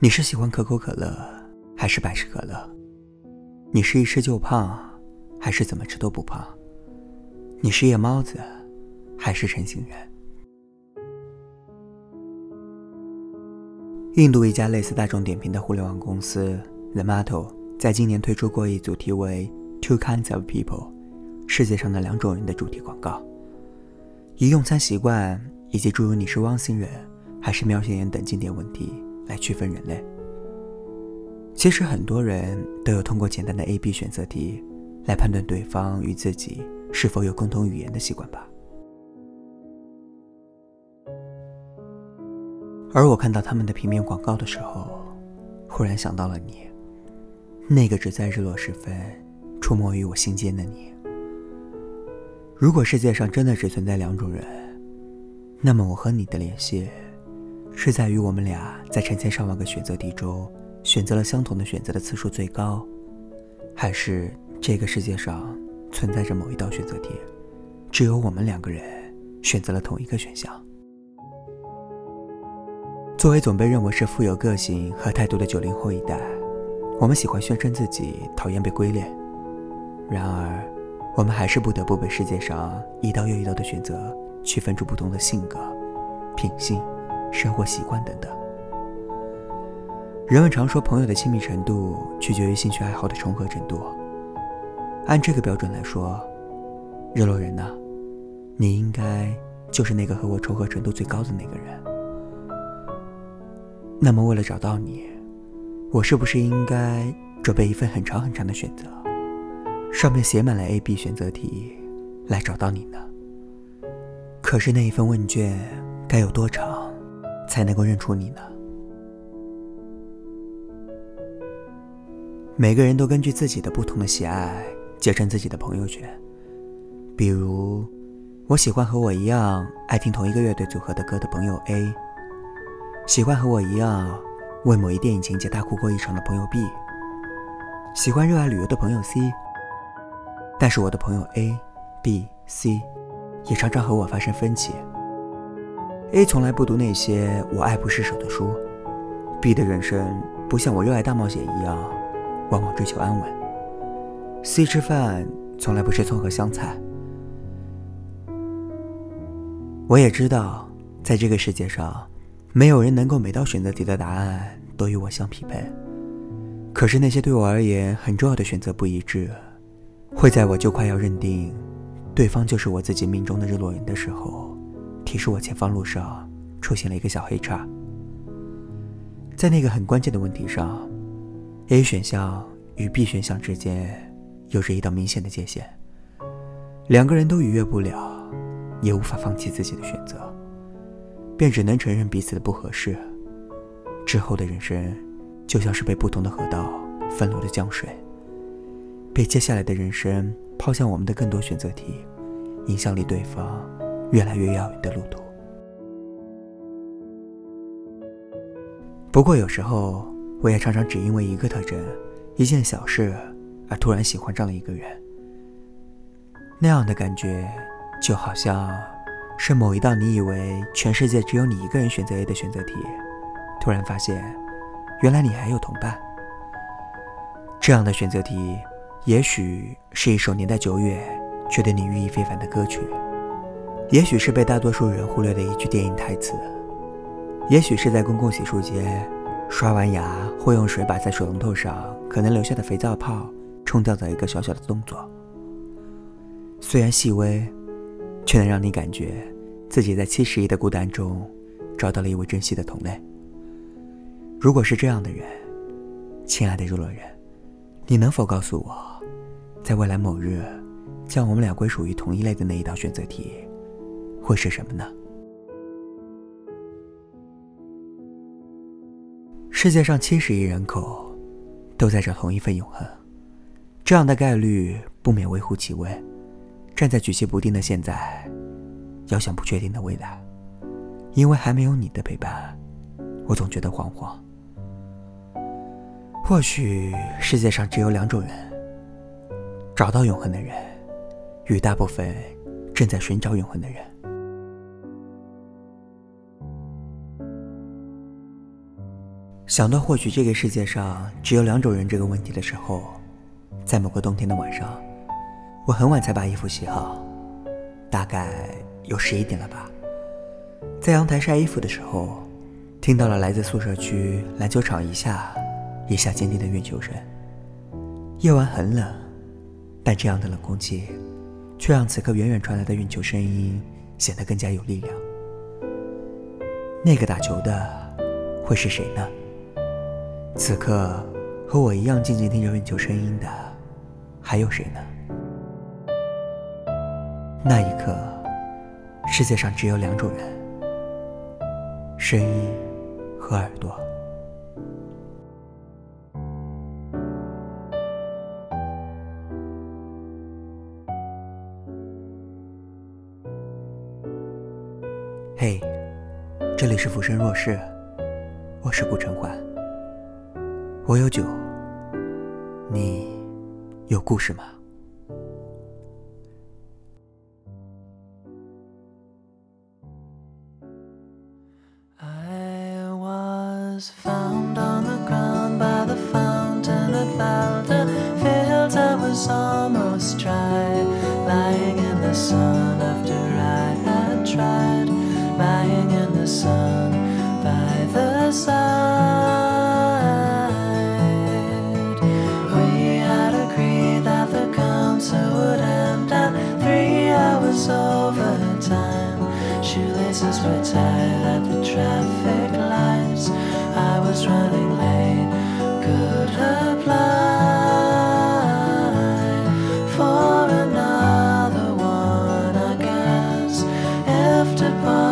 你是喜欢可口可乐还是百事可乐？你是一吃就胖，还是怎么吃都不胖？你是夜猫子，还是晨醒人？印度一家类似大众点评的互联网公司 The Mato 在今年推出过一组题为 “Two Kinds of People”（ 世界上的两种人）的主题广告，以用餐习惯以及诸如“你是汪星人还是喵星人”等经典问题。来区分人类。其实很多人都有通过简单的 A、B 选择题来判断对方与自己是否有共同语言的习惯吧。而我看到他们的平面广告的时候，忽然想到了你，那个只在日落时分出没于我心间的你。如果世界上真的只存在两种人，那么我和你的联系。是在于我们俩在成千上万个选择题中选择了相同的选择的次数最高，还是这个世界上存在着某一道选择题，只有我们两个人选择了同一个选项？作为总被认为是富有个性和态度的九零后一代，我们喜欢宣称自己讨厌被归类，然而，我们还是不得不被世界上一道又一道的选择区分出不同的性格、品性。生活习惯等等。人们常说，朋友的亲密程度取决于兴趣爱好的重合程度。按这个标准来说，日落人呢，你应该就是那个和我重合程度最高的那个人。那么，为了找到你，我是不是应该准备一份很长很长的选择，上面写满了 A、B 选择题，来找到你呢？可是那一份问卷该有多长？才能够认出你呢。每个人都根据自己的不同的喜爱结成自己的朋友圈。比如，我喜欢和我一样爱听同一个乐队组合的歌的朋友 A，喜欢和我一样为某一电影情节大哭过一场的朋友 B，喜欢热爱旅游的朋友 C。但是我的朋友 A、B、C 也常常和我发生分歧。A 从来不读那些我爱不释手的书，B 的人生不像我热爱大冒险一样，往往追求安稳。C 吃饭从来不吃葱和香菜。我也知道，在这个世界上，没有人能够每道选择题的答案都与我相匹配。可是那些对我而言很重要的选择不一致，会在我就快要认定，对方就是我自己命中的日落人的时候。提示我前方路上出现了一个小黑叉，在那个很关键的问题上，A 选项与 B 选项之间有着一道明显的界限，两个人都逾越不了，也无法放弃自己的选择，便只能承认彼此的不合适。之后的人生就像是被不同的河道分流的江水，被接下来的人生抛向我们的更多选择题，影响离对方。越来越遥远的路途。不过有时候，我也常常只因为一个特征、一件小事，而突然喜欢上了一个人。那样的感觉，就好像是某一道你以为全世界只有你一个人选择 A 的选择题，突然发现，原来你还有同伴。这样的选择题，也许是一首年代久远却对你寓意非凡的歌曲。也许是被大多数人忽略的一句电影台词，也许是在公共洗漱间刷完牙或用水把在水龙头上可能留下的肥皂泡冲掉的一个小小的动作。虽然细微，却能让你感觉自己在七十亿的孤单中找到了一位珍惜的同类。如果是这样的人，亲爱的日落人，你能否告诉我，在未来某日，将我们俩归属于同一类的那一道选择题？会是什么呢？世界上七十亿人口都在找同一份永恒，这样的概率不免微乎其微。站在举棋不定的现在，遥想不确定的未来，因为还没有你的陪伴，我总觉得惶惶。或许世界上只有两种人：找到永恒的人，与大部分正在寻找永恒的人。想到或许这个世界上只有两种人这个问题的时候，在某个冬天的晚上，我很晚才把衣服洗好，大概有十一点了吧。在阳台晒衣服的时候，听到了来自宿舍区篮球场一下一下坚定的运球声。夜晚很冷，但这样的冷空气，却让此刻远远传来的运球声音显得更加有力量。那个打球的会是谁呢？此刻和我一样静静听着运球声音的，还有谁呢？那一刻，世界上只有两种人：声音和耳朵。嘿，这里是浮生若世，我是顾晨欢。我有酒，你有故事吗 places where tired at the traffic lights. I was running late, could apply for another one, I guess. After.